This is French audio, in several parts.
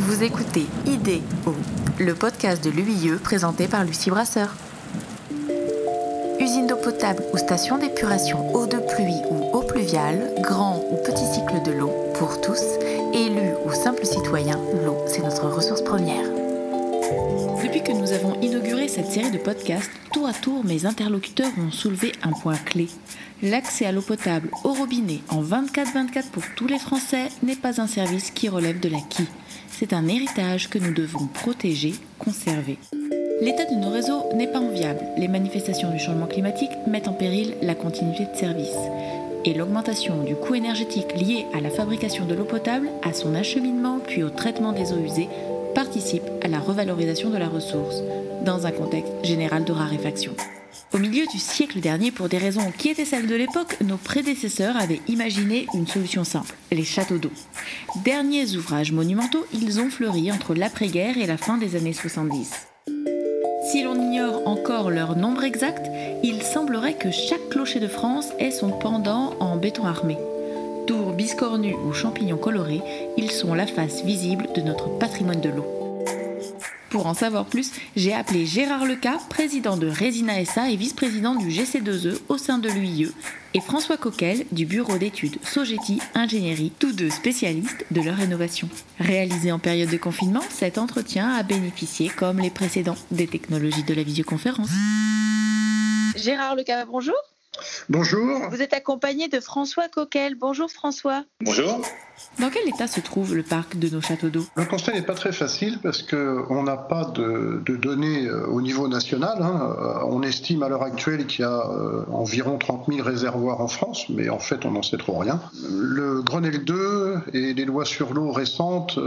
Vous écoutez IDEO, le podcast de l'UIE présenté par Lucie Brasseur. Usine d'eau potable ou station d'épuration eau de pluie ou eau pluviale, grand ou petit cycle de l'eau, pour tous, élus ou simples citoyens, l'eau, c'est notre ressource première. Depuis que nous avons inauguré cette série de podcasts, tour à tour, mes interlocuteurs ont soulevé un point clé. L'accès à l'eau potable au robinet en 24-24 pour tous les Français n'est pas un service qui relève de l'acquis. C'est un héritage que nous devons protéger, conserver. L'état de nos réseaux n'est pas enviable. Les manifestations du changement climatique mettent en péril la continuité de service. Et l'augmentation du coût énergétique lié à la fabrication de l'eau potable, à son acheminement puis au traitement des eaux usées participe à la revalorisation de la ressource, dans un contexte général de raréfaction. Au milieu du siècle dernier, pour des raisons qui étaient celles de l'époque, nos prédécesseurs avaient imaginé une solution simple, les châteaux d'eau. Derniers ouvrages monumentaux, ils ont fleuri entre l'après-guerre et la fin des années 70. Si l'on ignore encore leur nombre exact, il semblerait que chaque clocher de France ait son pendant en béton armé. Tours biscornus ou champignons colorés, ils sont la face visible de notre patrimoine de l'eau. Pour en savoir plus, j'ai appelé Gérard Leca, président de Resina SA et vice-président du GC2E au sein de l'UIE, et François Coquel du bureau d'études Sogeti Ingénierie, tous deux spécialistes de leur rénovation. Réalisé en période de confinement, cet entretien a bénéficié, comme les précédents, des technologies de la visioconférence. Gérard Leca, bonjour. Bonjour. Vous êtes accompagné de François Coquel. Bonjour François. Bonjour. Dans quel état se trouve le parc de nos châteaux d'eau? Le constat n'est pas très facile parce qu'on n'a pas de, données euh, au niveau national. Hein. Euh, on estime à l'heure actuelle qu'il y a euh, environ 30 000 réservoirs en France, mais en fait on n'en sait trop rien. Le Grenelle 2 et les lois sur l'eau récentes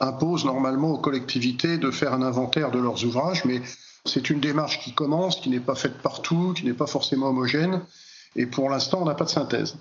imposent normalement aux collectivités de faire un inventaire de leurs ouvrages, mais c'est une démarche qui commence, qui n'est pas faite partout, qui n'est pas forcément homogène, et pour l'instant, on n'a pas de synthèse.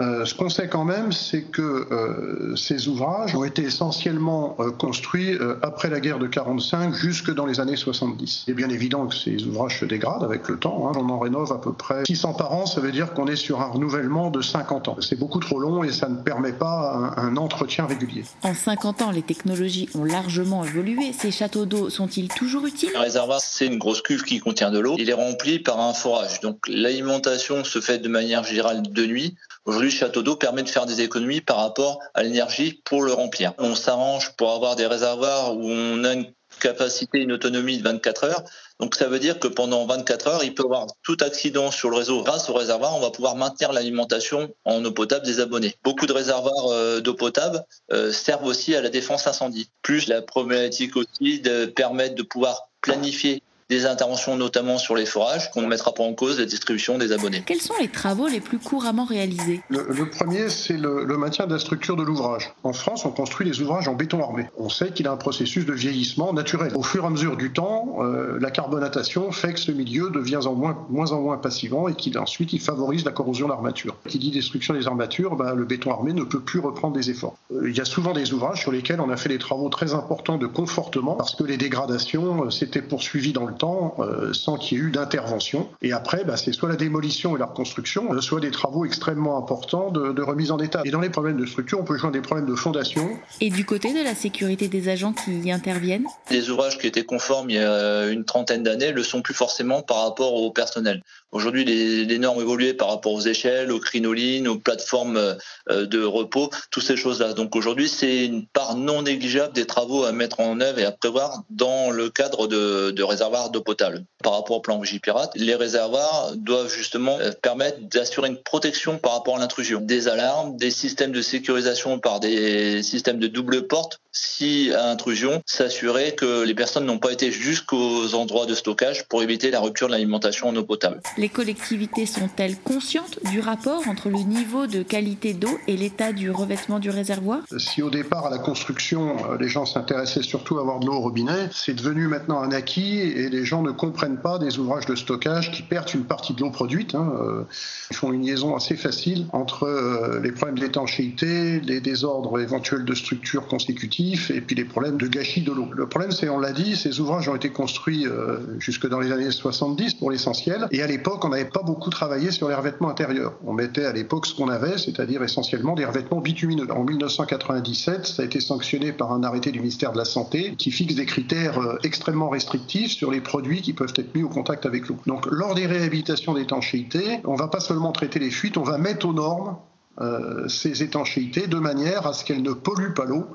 Euh, ce qu'on sait quand même, c'est que euh, ces ouvrages ont été essentiellement euh, construits après la guerre de 45 jusque dans les années 70. C'est bien évident que ces ouvrages se dégradent avec le temps. Hein. On en rénove à peu près 600 par an, ça veut dire qu'on est sur un renouvellement de 50 ans. C'est beaucoup trop long et ça ne permet pas un, un entretien régulier. En 50 ans, les technologies ont largement évolué. Ces châteaux d'eau sont-ils toujours utiles? Un réservoir, c'est une grosse cuve qui contient de l'eau. Il est rempli par un forage. Donc l'alimentation se fait de manière générale de nuit. Aujourd'hui, château d'eau permet de faire des économies par rapport à l'énergie pour le remplir. On s'arrange pour avoir des réservoirs où on a une capacité, une autonomie de 24 heures. Donc ça veut dire que pendant 24 heures, il peut y avoir tout accident sur le réseau. Grâce au réservoir, on va pouvoir maintenir l'alimentation en eau potable des abonnés. Beaucoup de réservoirs euh, d'eau potable euh, servent aussi à la défense incendie. Plus la problématique aussi de permettre de pouvoir planifier des interventions notamment sur les forages qu'on ne mettra pas en cause la distribution des abonnés. Quels sont les travaux les plus couramment réalisés? Le, premier, c'est le, maintien de la structure de l'ouvrage. En France, on construit les ouvrages en béton armé. On sait qu'il a un processus de vieillissement naturel. Au fur et à mesure du temps, euh, la carbonatation fait que ce milieu devient en moins, moins en moins passivant et qu'il ensuite il favorise la corrosion de l'armature. Qui dit destruction des armatures, bah, le béton armé ne peut plus reprendre des efforts. Euh, il y a souvent des ouvrages sur lesquels on a fait des travaux très importants de confortement parce que les dégradations euh, s'étaient poursuivies dans le temps euh, sans qu'il y ait eu d'intervention. Et après, bah, c'est soit la démolition et la reconstruction, euh, soit des travaux extrêmement importants de, remise en état. Et dans les problèmes de structure, on peut joindre des problèmes de fondation. Et du côté de la sécurité des agents qui y interviennent? Les ouvrages qui étaient conformes il y a une trentaine d'années le sont plus forcément par rapport au personnel. Aujourd'hui, les, normes évoluent par rapport aux échelles, aux crinolines, aux plateformes euh, de repos, toutes ces choses-là. Donc aujourd'hui, c'est une part non négligeable des travaux à mettre en œuvre et à prévoir dans le cadre de, de réservoirs d'eau potable. Par rapport au plan Vigipirate, les réservoirs doivent justement euh, permettre d'assurer une protection par rapport à l'intrusion. Des alarmes, des systèmes de sécurisation par des systèmes de double porte, si à intrusion, s'assurer que les personnes n'ont pas été jusqu'aux endroits de stockage pour éviter la rupture de l'alimentation en eau potable. Les collectivités sont-elles conscientes du rapport entre le niveau de qualité d'eau et l'état du revêtement du réservoir? Si au départ, à la construction, euh, les gens s'intéressaient surtout à avoir de l'eau au robinet, c'est devenu maintenant un acquis et les gens ne comprennent pas des ouvrages de stockage qui perdent une partie de l'eau produite. Hein. Euh, ils font une liaison assez facile entre euh, les problèmes d'étanchéité, les désordres éventuels de structure consécutifs et puis les problèmes de gâchis de l'eau. Le problème, c'est, on l'a dit, ces ouvrages ont été construits euh, jusque dans les années 70 pour l'essentiel. Et à l'époque, on n'avait pas beaucoup travaillé sur les revêtements intérieurs. On mettait à l'époque ce qu'on avait, c'est-à-dire essentiellement des revêtements bitumineux. En 1997, ça a été sanctionné par un arrêté du ministère de la Santé qui fixe des critères euh, extrêmement restrictifs sur les produits qui peuvent être mis au contact avec l'eau. Donc, lors des réhabilitations d'étanchéité, on va pas seulement traiter les fuites, on va mettre aux normes euh, ces étanchéités de manière à ce qu'elles ne polluent pas l'eau,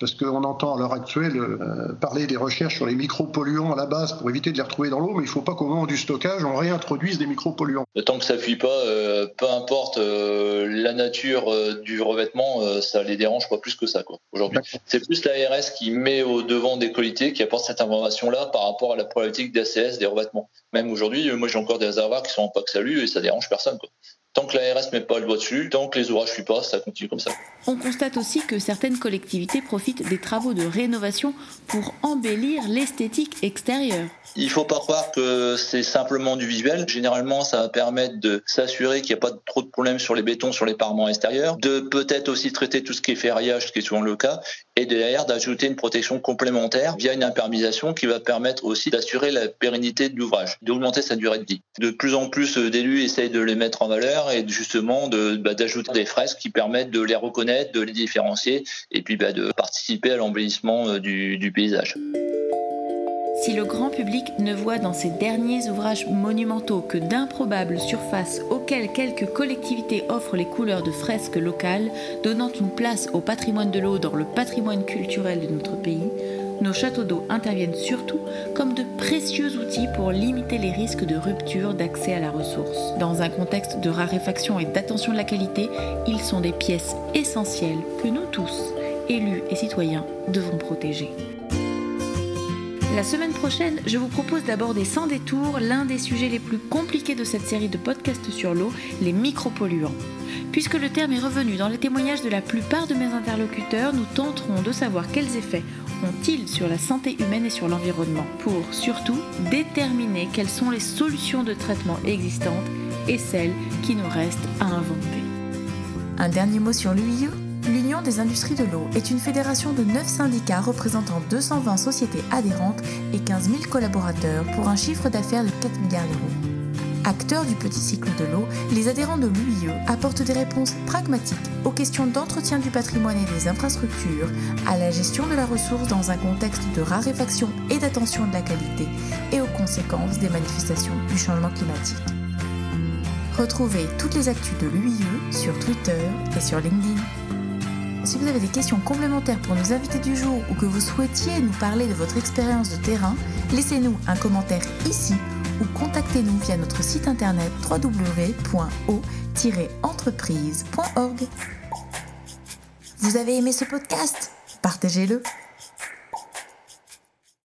parce qu'on entend à l'heure actuelle euh, parler des recherches sur les micropolluants à la base pour éviter de les retrouver dans l'eau, mais il ne faut pas qu'au moment du stockage, on réintroduise des micropolluants. Tant que ça ne fuit pas, euh, peu importe la nature du revêtement, ça les dérange pas plus que ça. Aujourd'hui, c'est plus l'ARS qui met au devant des qualités, qui apporte cette information-là par rapport à la problématique d'ACS des revêtements. Même aujourd'hui, moi j'ai encore des réservoirs qui sont en pack salut et ça dérange personne. Quoi. Tant que l'ARS met pas le doigt dessus, tant que les ouvrages ne fuient pas, ça continue comme ça. On constate aussi que certaines collectivités profitent des travaux de rénovation pour embellir l'esthétique extérieure. Il ne faut pas croire que c'est simplement du visuel. Généralement, ça va permettre de s'assurer qu'il n'y a pas trop de problèmes sur les bétons, sur les parements extérieurs, de peut-être aussi traiter tout ce qui est ferraillage, ce qui est souvent le cas, et derrière d'ajouter une protection complémentaire via une imperméabilisation qui va permettre aussi d'assurer la pérennité de l'ouvrage, d'augmenter sa durée de vie. De plus en plus d'élus essayent de les mettre en valeur et justement bah, d'ajouter des fresques qui permettent de les reconnaître, de les différencier et puis bah, de participer à l'embellissement euh, du paysage. Si le grand public ne voit dans ces derniers ouvrages monumentaux que d'improbables surfaces auxquelles quelques collectivités offrent les couleurs de fresques locales, donnant une place au patrimoine de l'eau dans le patrimoine culturel de notre pays, nos châteaux d'eau interviennent surtout comme de précieux outils pour limiter les risques de rupture d'accès à la ressource. Dans un contexte de raréfaction et d'attention de la qualité, ils sont des pièces essentielles que nous tous, élus et citoyens, devons protéger. La semaine prochaine, je vous propose d'aborder sans détour l'un des sujets les plus compliqués de cette série de podcasts sur l'eau, les micropolluants. Puisque le terme est revenu dans les témoignages de la plupart de mes interlocuteurs, nous tenterons de savoir quels effets ont-ils sur la santé humaine et sur l'environnement, pour surtout déterminer quelles sont les solutions de traitement existantes et celles qui nous restent à inventer. Un dernier mot sur l'UIE? L'Union des industries de l'eau est une fédération de 9 syndicats représentant 220 sociétés adhérentes et 15 000 collaborateurs pour un chiffre d'affaires de 4 milliards d'euros. Acteurs du petit cycle de l'eau, les adhérents de l'UIE apportent des réponses pragmatiques aux questions d'entretien du patrimoine et des infrastructures, à la gestion de la ressource dans un contexte de raréfaction et d'attention de la qualité et aux conséquences des manifestations du changement climatique. Retrouvez toutes les actus de l'UIE sur Twitter et sur LinkedIn. Si vous avez des questions complémentaires pour nos invités du jour ou que vous souhaitiez nous parler de votre expérience de terrain, laissez-nous un commentaire ici ou contactez-nous via notre site internet www.o-entreprise.org. Vous avez aimé ce podcast? Partagez-le